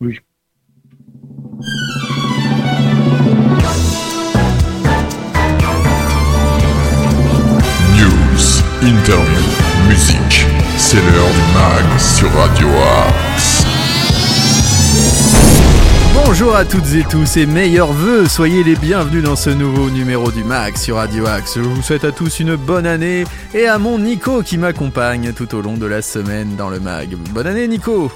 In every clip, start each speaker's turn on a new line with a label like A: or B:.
A: Oui.
B: News, interview, musique, c'est l'heure du mag sur Radio Axe.
C: Bonjour à toutes et tous et meilleurs vœux, soyez les bienvenus dans ce nouveau numéro du Mag sur Radio Axe. Je vous souhaite à tous une bonne année et à mon Nico qui m'accompagne tout au long de la semaine dans le Mag. Bonne année Nico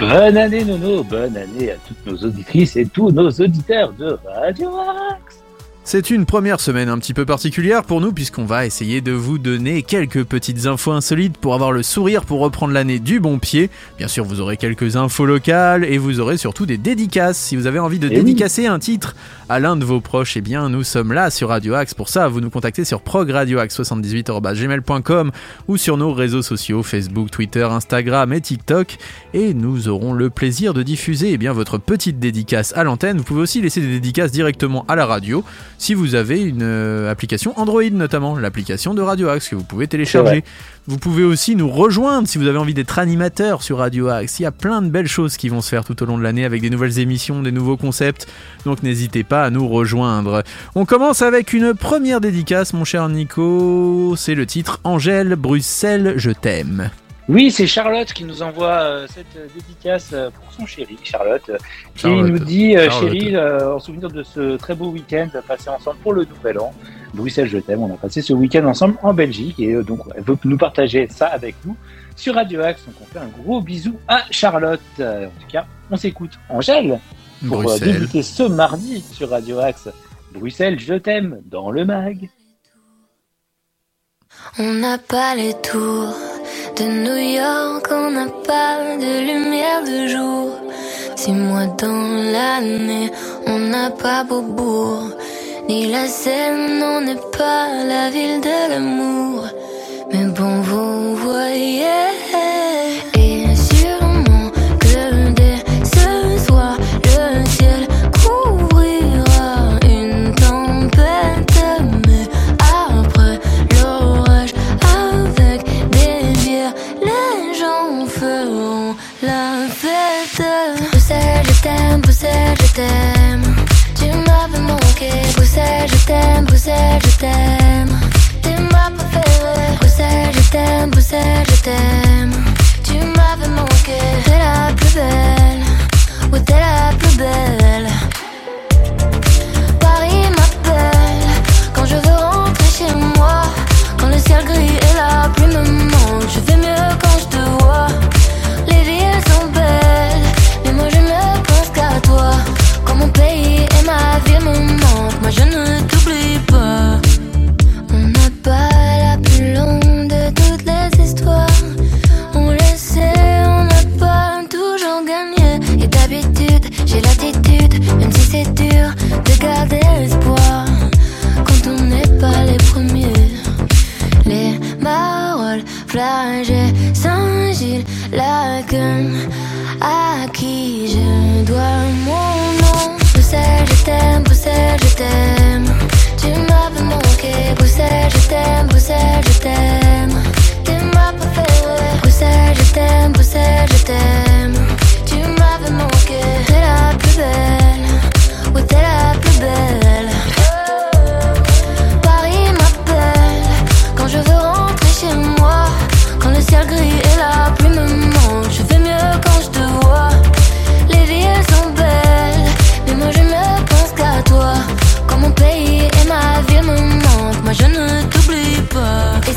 A: Bonne année Nono, bonne année à toutes nos auditrices et tous nos auditeurs de Radio Axe.
C: C'est une première semaine un petit peu particulière pour nous puisqu'on va essayer de vous donner quelques petites infos insolites pour avoir le sourire pour reprendre l'année du bon pied. Bien sûr, vous aurez quelques infos locales et vous aurez surtout des dédicaces. Si vous avez envie de
A: Eh oui.
C: dédicacer un titre à l'un de vos proches, eh bien nous sommes là sur Radio Axe. Pour ça, vous nous contactez sur progradioaxe78@gmail.com ou sur nos réseaux sociaux Facebook, Twitter, Instagram et TikTok et nous aurons le plaisir de diffuser eh bien votre petite dédicace à l'antenne. Vous pouvez aussi laisser des dédicaces directement à la radio si vous avez une euh, application Android notamment, l'application de Radio Axe que vous pouvez télécharger. Vous pouvez aussi nous rejoindre si vous avez envie d'être animateur sur Radio Axe. Il y a plein de belles choses qui vont se faire tout au long de l'année avec des nouvelles émissions, des nouveaux concepts. Donc n'hésitez pas à nous rejoindre. On commence avec une première dédicace, mon cher Nico. C'est le titre Angèle Bruxelles, je t'aime.
A: Oui, c'est Charlotte qui nous envoie euh, cette euh, dédicace euh, pour son chéri, Charlotte, qui
C: Charlotte.
A: nous dit euh, chéri, euh, en souvenir de ce très beau week-end passé ensemble pour le Nouvel An. Bruxelles, je t'aime. On a passé ce week-end ensemble en Belgique et euh, donc elle veut nous partager ça avec nous sur Radio Axe. Donc on fait un gros bisou à Charlotte. En tout cas, on s'écoute Angèle pour
C: Bruxelles.
A: débuter ce mardi sur Radio Axe. Bruxelles, je t'aime dans le mag.
D: On n'a pas les tours de New York, on n'a pas de lumière de jour. Six mois dans l'année, on n'a pas Beaubourg, ni la Seine, on n'est pas la ville de l'amour. Mais bon, vous voyez,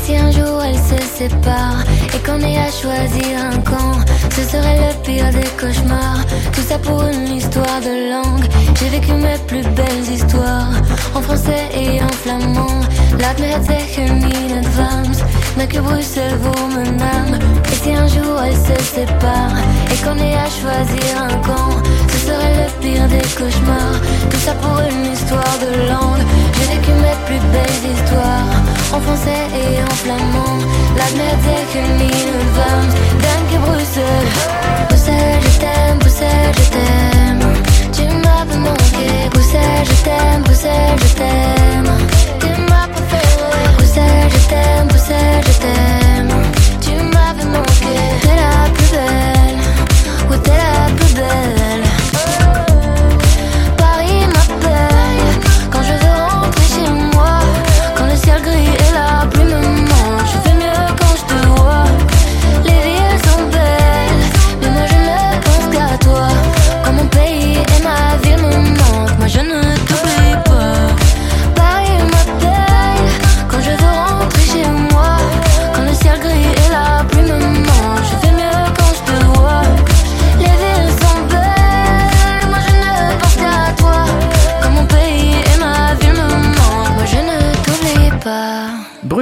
D: si un jour elles se séparent et qu'on ait à choisir un camp, ce serait le pire des cauchemars. Tout ça pour une histoire de langue. J'ai vécu mes plus belles histoires en français et en flamand. Laat me het zeggen in advance, mais que Bruxelles vaut mon âme. Et si un jour elles se séparent qu'on ait à choisir un camp, ce serait le pire des cauchemars. Tout ça pour une histoire de langue. J'ai vécu mes plus belles histoires en français et en flamand. Laat me het zeggen in advance, dank Bruxelles. Bruxelles, je t'aime, Bruxelles, je t'aime. Tu m'avais manqué, Bruxelles, je t'aime, Bruxelles, je t'aime. T'es ma préférée, Bruxelles, je t'aime, Bruxelles, je t'aime.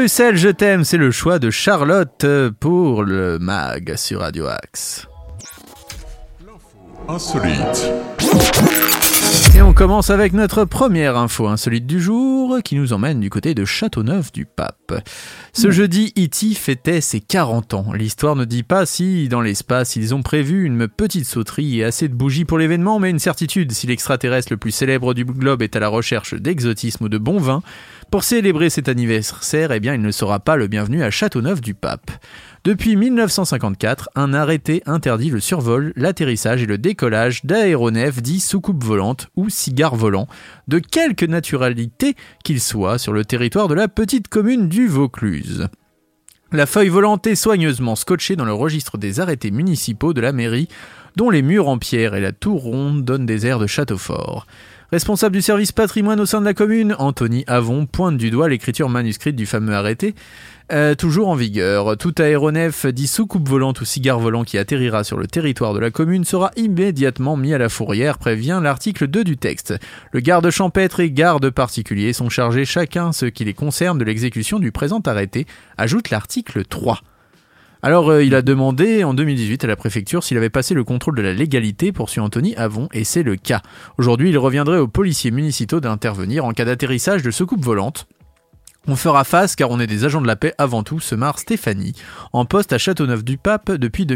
C: Bruxelles, je t'aime, c'est le choix de Charlotte pour le mag sur Radio Axe.
B: Insolite.
C: Et on commence avec notre première info insolite du jour qui nous emmène du côté de Châteauneuf-du-Pape. Ce jeudi, E.T. fêtait ses 40 ans. L'histoire ne dit pas si, dans l'espace, ils ont prévu une petite sauterie et assez de bougies pour l'événement, mais une certitude, si l'extraterrestre le plus célèbre du globe est à la recherche d'exotisme ou de bon vin, pour célébrer cet anniversaire, eh bien, il ne sera pas le bienvenu à Châteauneuf-du-Pape. Depuis 1954, un arrêté interdit le survol, l'atterrissage et le décollage d'aéronefs dits soucoupes volantes ou cigares volants, de quelque naturalité qu'ils soient sur le territoire de la petite commune du Vaucluse. La feuille volante est soigneusement scotchée dans le registre des arrêtés municipaux de la mairie, dont les murs en pierre et la tour ronde donnent des airs de château fort. Responsable du service patrimoine au sein de la commune, Anthony Avon pointe du doigt l'écriture manuscrite du fameux arrêté, euh, toujours en vigueur. Tout aéronef dit soucoupe volante ou cigare volant qui atterrira sur le territoire de la commune sera immédiatement mis à la fourrière, prévient l'article 2 du texte. Le garde champêtre et garde particulier sont chargés chacun ce qui les concerne de l'exécution du présent arrêté, ajoute l'article 3. Alors, euh, il a demandé en 2018 à la préfecture s'il avait passé le contrôle de la légalité, poursuit Anthony Avon, et c'est le cas. Aujourd'hui, il reviendrait aux policiers municipaux d'intervenir en cas d'atterrissage de soucoupe volante. On fera face car on est des agents de la paix avant tout, se marre Stéphanie. En poste à Châteauneuf-du-Pape depuis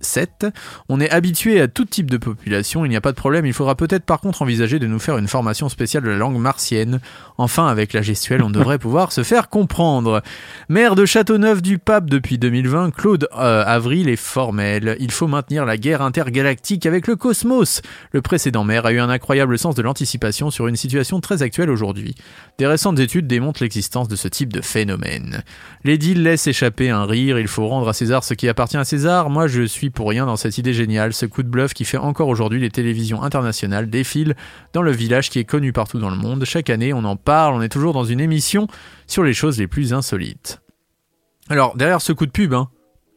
C: 2007, on est habitué à tout type de population, il n'y a pas de problème, il faudra peut-être par contre envisager de nous faire une formation spéciale de la langue martienne. Enfin, avec la gestuelle, on devrait pouvoir se faire comprendre. Maire de Châteauneuf-du-Pape depuis 2020, Claude euh, Avril est formel. Il faut maintenir la guerre intergalactique avec le cosmos. Le précédent maire a eu un incroyable sens de l'anticipation sur une situation très actuelle aujourd'hui. Des récentes études démontrent l'existence de ce type de phénomène. L'édile laisse échapper un rire, il faut rendre à César ce qui appartient à César. Moi, je suis pour rien dans cette idée géniale, ce coup de bluff qui fait encore aujourd'hui les télévisions internationales défilent dans le village qui est connu partout dans le monde. Chaque année, on en parle, on est toujours dans une émission sur les choses les plus insolites. Alors, derrière ce coup de pub, hein,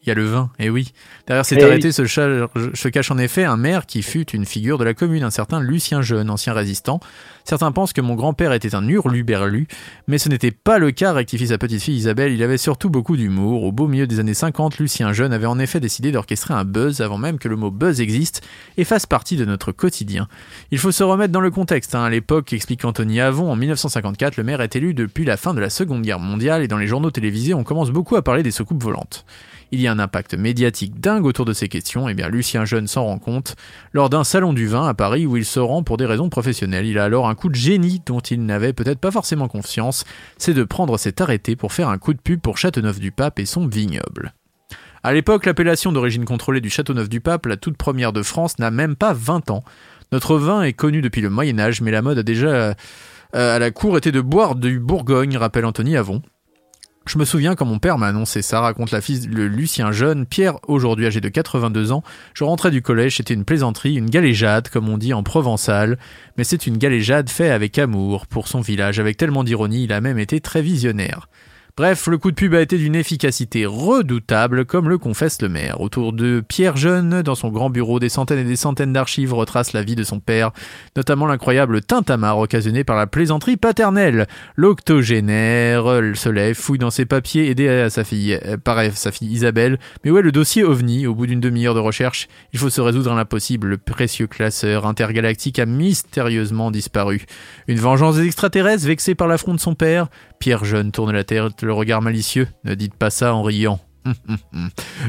C: il y a le vin, et oui. Derrière cet
A: Eh
C: arrêté se cache en effet un maire qui fut une figure de la commune, un certain Lucien Jeune, ancien résistant. Certains pensent que mon grand-père était un hurluberlu, mais ce n'était pas le cas, rectifie sa petite-fille Isabelle, il avait surtout beaucoup d'humour. Au beau milieu des années 50, Lucien Jeune avait en effet décidé d'orchestrer un buzz avant même que le mot buzz existe et fasse partie de notre quotidien. Il faut se remettre dans le contexte. hein. À l'époque, explique Anthony Avon, en 1954, le maire est élu depuis la fin de la Seconde Guerre mondiale et dans les journaux télévisés, on commence beaucoup à parler des soucoupes volantes. Il y a un impact médiatique dingue autour de ces questions, et bien Lucien Jeune s'en rend compte lors d'un salon du vin à Paris où il se rend pour des raisons professionnelles. Il a alors un coup de génie dont il n'avait peut-être pas forcément confiance, c'est de prendre cet arrêté pour faire un coup de pub pour Châteauneuf-du-Pape et son vignoble. À l'époque, l'appellation d'origine contrôlée du Châteauneuf-du-Pape, la toute première de France, n'a même pas 20 ans. Notre vin est connu depuis le Moyen Âge, mais la mode a déjà euh, à la cour été de boire du Bourgogne, rappelle Anthony Avon. Je me souviens quand mon père m'a annoncé ça, raconte la fille de Lucien Jeune, Pierre, aujourd'hui âgé de 82 ans. Je rentrais du collège, c'était une plaisanterie, une galéjade, comme on dit en provençal, mais c'est une galéjade faite avec amour pour son village, avec tellement d'ironie, il a même été très visionnaire. Bref, le coup de pub a été d'une efficacité redoutable, comme le confesse le maire. Autour de Pierre Jeune, dans son grand bureau, des centaines et des centaines d'archives retracent la vie de son père, notamment l'incroyable tintamarre occasionné par la plaisanterie paternelle. L'octogénaire se lève, fouille dans ses papiers, aidé à sa fille, euh, pareil, sa fille Isabelle. Mais ouais, le dossier OVNI, au bout d'une demi-heure de recherche, il faut se résoudre à l'impossible. Le précieux classeur intergalactique a mystérieusement disparu. Une vengeance des extraterrestres vexée par l'affront de son père. Pierre Jeune tourne la tête, le regard malicieux. Ne dites pas ça en riant.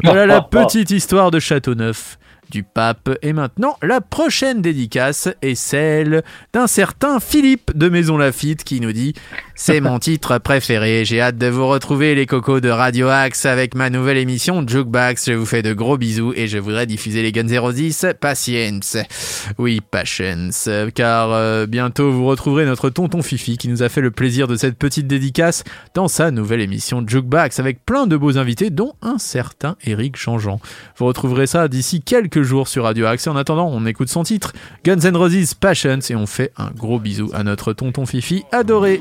C: Voilà la petite histoire de Châteauneuf du pape. Et maintenant, la prochaine dédicace est celle d'un certain Philippe de Maison Lafitte qui nous dit C'est mon titre préféré. J'ai hâte de vous retrouver, les cocos de Radio Axe, avec ma nouvelle émission Jukebox. Je vous fais de gros bisous et je voudrais diffuser les Guns 010. Patience. Oui, patience. Car euh, bientôt, vous retrouverez notre tonton Fifi qui nous a fait le plaisir de cette petite dédicace dans sa nouvelle émission Jukebox avec plein de beaux invités, dont un certain Eric Changeant. Vous retrouverez ça d'ici quelques jours sur Radio Axe. En attendant, on écoute son titre, Guns N' Roses Patience, et on fait un gros bisou à notre tonton Fifi adoré.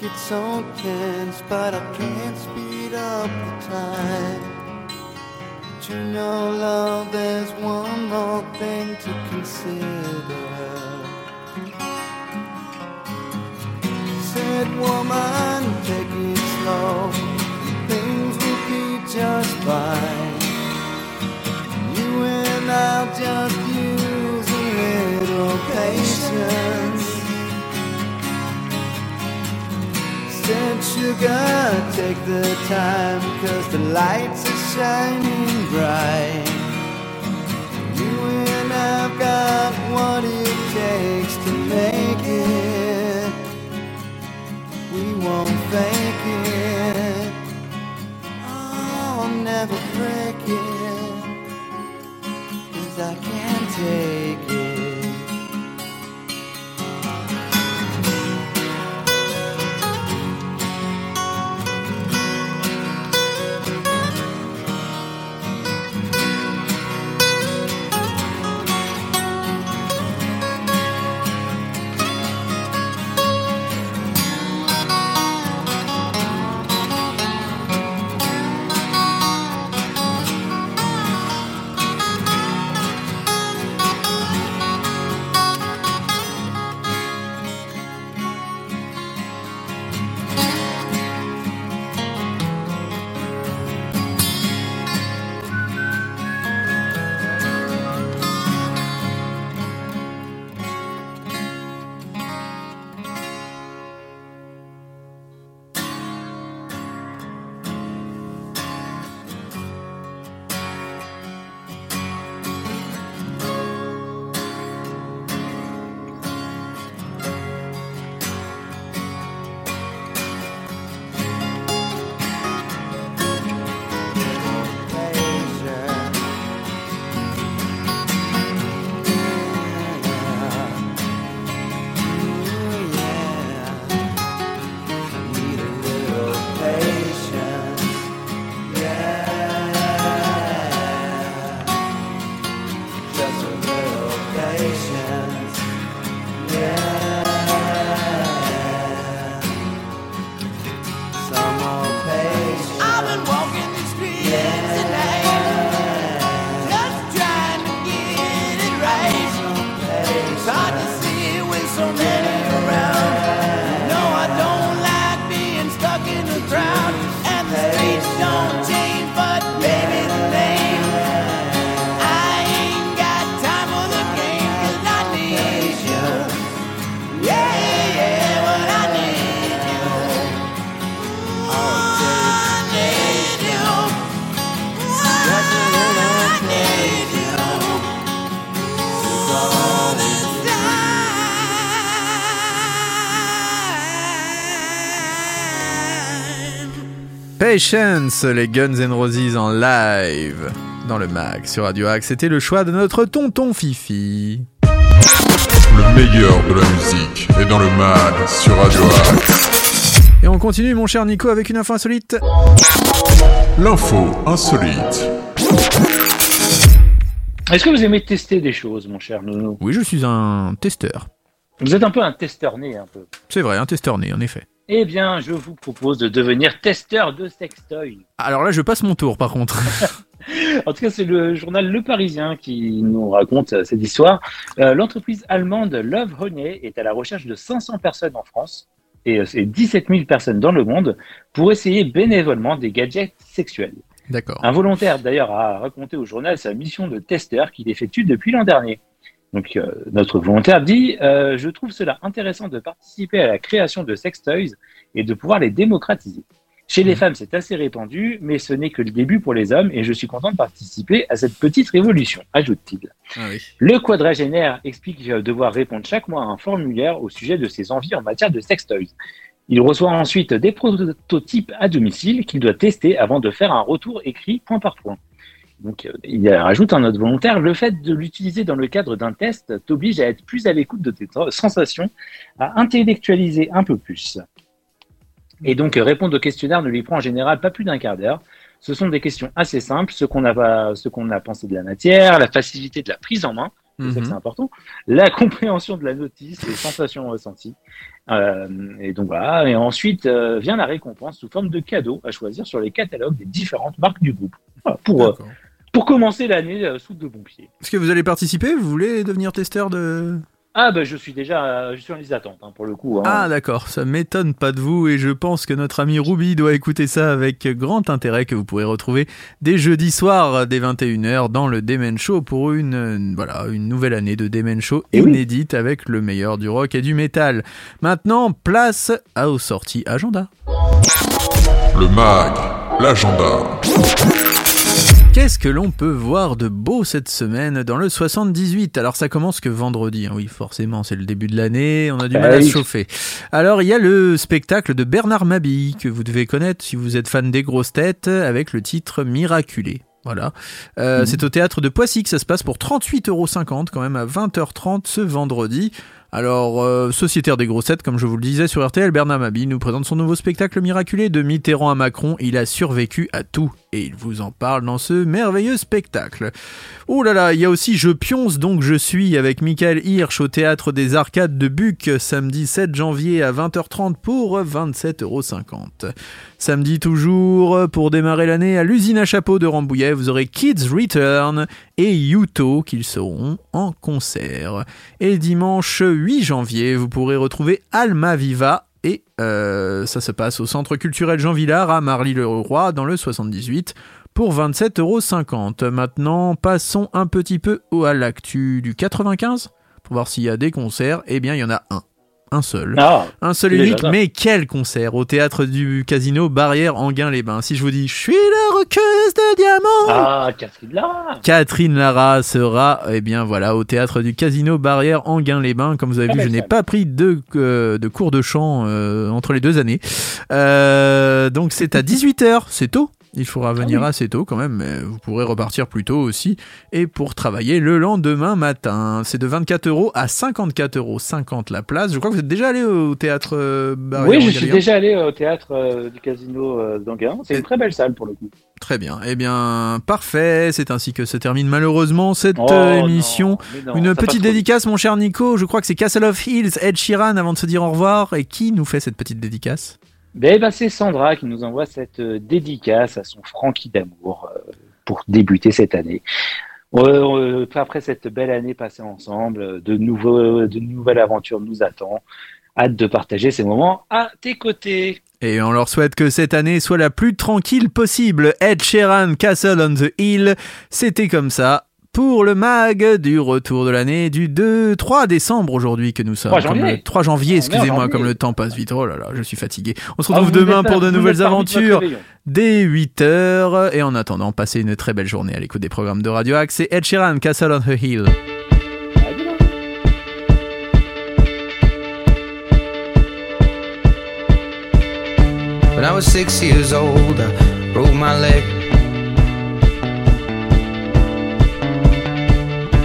E: Get so tense, but I can't speed up the time. But you know, love, there's one more thing to consider. Said woman, take it slow. Things will be just fine. You and I'll just sugar, take the time, cause the lights are shining bright. You and I've got what it takes to make
C: Patience, les Guns N' Roses en live dans le mag sur Radio Axe. C'était le choix de notre tonton Fifi.
B: Le meilleur de la musique est dans le mag sur Radio Axe.
C: Et on continue, mon cher Nico, avec une info insolite.
B: L'info insolite.
A: Est-ce que vous aimez tester des choses, mon cher Nono
C: Oui, je suis un testeur.
A: Vous êtes un peu un testeur né, un peu.
C: C'est vrai, un testeur né, en effet.
A: Eh bien, je vous propose de devenir testeur de sextoy.
C: Alors là, je passe mon tour, par contre.
A: En tout cas, c'est le journal Le Parisien qui nous raconte euh, cette histoire. Euh, L'entreprise allemande Love Honey est à la recherche de 500 personnes en France et euh, c'est 17 000 personnes dans le monde pour essayer bénévolement des gadgets sexuels.
C: D'accord.
A: Un volontaire, d'ailleurs, a raconté au journal sa mission de testeur qu'il effectue depuis l'an dernier. Donc, euh, notre volontaire dit euh, Je trouve cela intéressant de participer à la création de sextoys et de pouvoir les démocratiser. Chez les
C: Mhm.
A: femmes, c'est assez répandu, mais ce n'est que le début pour les hommes et je suis content de participer à cette petite révolution, ajoute-t-il.
C: Ah oui.
A: Le quadragénaire explique euh, devoir répondre chaque mois à un formulaire au sujet de ses envies en matière de sextoys. Il reçoit ensuite des prototypes à domicile qu'il doit tester avant de faire un retour écrit point par point. Donc, euh, il rajoute un autre volontaire, le fait de l'utiliser dans le cadre d'un test t'oblige à être plus à l'écoute de tes sensations, à intellectualiser un peu plus. Et donc, euh, répondre au questionnaire ne lui prend en général pas plus d'un quart d'heure. Ce sont des questions assez simples, ce qu'on a, pas- ce qu'on a pensé de la matière, la facilité de la prise en main, c'est ça que
C: Mhm.
A: c'est important, la compréhension de la notice, les sensations ressenties. Euh, et donc voilà, et ensuite euh, vient la récompense sous forme de cadeau à choisir sur les catalogues des différentes marques du groupe. Voilà, pour, euh. Pour commencer l'année euh, sous de bons pieds.
C: Est-ce que vous allez participer? Vous voulez devenir testeur de...
A: Ah bah je suis déjà euh, je suis en liste d'attente hein, pour le coup. hein.
C: Ah d'accord, ça m'étonne pas de vous et je pense que notre ami Ruby doit écouter ça avec grand intérêt que vous pourrez retrouver dès jeudi soir dès 21h dans le Demen Show pour une euh, voilà, une nouvelle année de Demen Show
A: Eh oui.
C: inédite avec le meilleur du rock et du métal. Maintenant, place à aux sorties agenda.
B: Le mag, l'agenda.
C: Qu'est-ce que l'on peut voir de beau cette semaine dans le 78 Alors ça commence que vendredi, hein. oui forcément c'est le début de l'année, on a du
A: Ah
C: mal à se chauffer. Alors il y a le spectacle de Bernard Mabille que vous devez connaître si vous êtes fan des grosses têtes avec le titre Miraculé. Voilà. Euh,
A: Mhm.
C: C'est au théâtre de Poissy que ça se passe pour 38,50€ quand même à 20h30 ce vendredi. Alors, euh, sociétaire des grossettes, comme je vous le disais sur RTL, Bernard Mabille nous présente son nouveau spectacle miraculé de Mitterrand à Macron. Il a survécu à tout et il vous en parle dans ce merveilleux spectacle. Oh là là, il y a aussi Je pionce donc je suis avec Michael Hirsch au théâtre des Arcades de Buc samedi 7 janvier à 20h30 pour 27,50€. Samedi toujours, pour démarrer l'année à l'usine à chapeau de Rambouillet, vous aurez Kids Return et Yuto qu'ils seront en concert. Et dimanche 8 janvier, vous pourrez retrouver Alma Viva et euh, ça se passe au Centre culturel Jean Villard à Marly-le-Roi dans le 78 pour 27,50€. Maintenant, passons un petit peu au- à l'actu du 95 pour voir s'il y a des concerts. Eh bien, il y en a un. Un seul.
A: Ah,
C: Un seul unique, mais quel concert au théâtre du casino Barrière Anguin-les-Bains. Si je vous dis, je suis la roqueuse de diamants.
A: ah Catherine Lara
C: Catherine Lara sera, eh bien voilà, au théâtre du Casino Barrière Anguin-les-Bains. Comme vous avez
A: Très
C: vu, je n'ai pas pris de, euh, de cours de chant euh, entre les deux années. Euh, donc c'est à 18h, c'est tôt. Il faudra venir
A: oui.
C: assez tôt quand même, mais vous pourrez repartir plus tôt aussi. Et pour travailler le lendemain matin, c'est de 24 euros à 54 euros 50 la place. Je crois que vous êtes déjà allé au théâtre euh,
A: Oui, je suis déjà allé au théâtre euh, du casino euh, d'Anguin. C'est une très belle salle pour le coup.
C: Très bien. Eh bien, parfait. C'est ainsi que se termine malheureusement cette
A: Oh,
C: euh,
A: non,
C: émission.
A: non,
C: Une petite dédicace, mon cher Nico. Je crois que c'est Castle of Hills, Ed Sheeran, avant de se dire au revoir. Et qui nous fait cette petite dédicace?
A: Ben, ben, c'est Sandra qui nous envoie cette euh, dédicace à son Francky d'amour euh, pour débuter cette année. Euh, après cette belle année passée ensemble, de, nouveaux, de nouvelles aventures nous attendent. Hâte de partager ces moments à tes côtés.
C: Et on leur souhaite que cette année soit la plus tranquille possible. Ed Sheeran, Castle on the Hill. C'était comme ça. Pour le mag du retour de l'année du 2, 3 décembre aujourd'hui que nous sommes.
A: 3
C: Comme
A: janvier.
C: le 3 janvier,
A: en
C: excusez-moi, comme le temps passe vite. Oh là là, je suis fatigué. On se
A: Ah,
C: retrouve demain pour de nouvelles aventures. dès 8h. Et en attendant, passez une très belle journée à l'écoute des programmes de Radio Axe. C'est Ed Sheeran, Castle on the Hill.
F: When I was six years old, I broke my leg.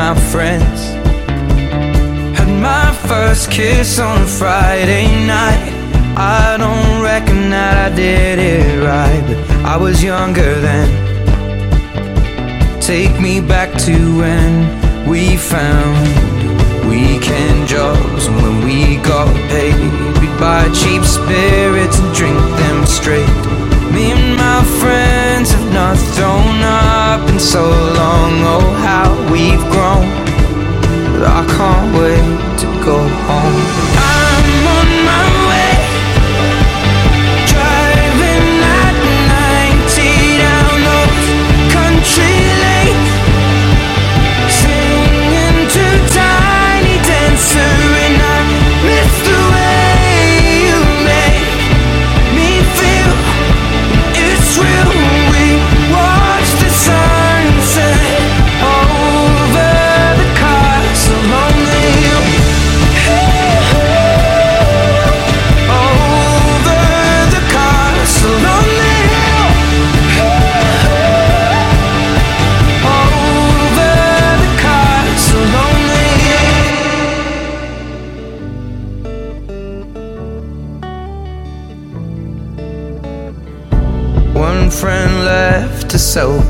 F: My friends. Had my first kiss on a Friday night. I don't reckon that I did it right, but I was younger then. Take me back to when we found weekend jobs and when we got paid, we'd buy cheap spirits and drink them straight. So long. Oh, how we've grown but I can't wait to go home.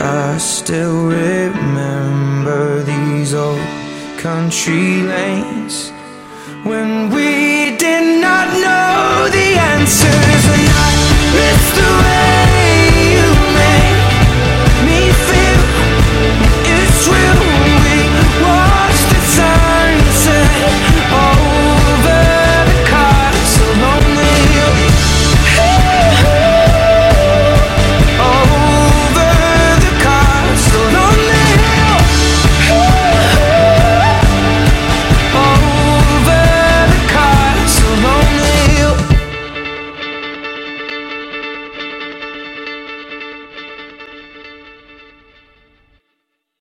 F: I still remember these old country lanes when we did not know the answers and I missed the way.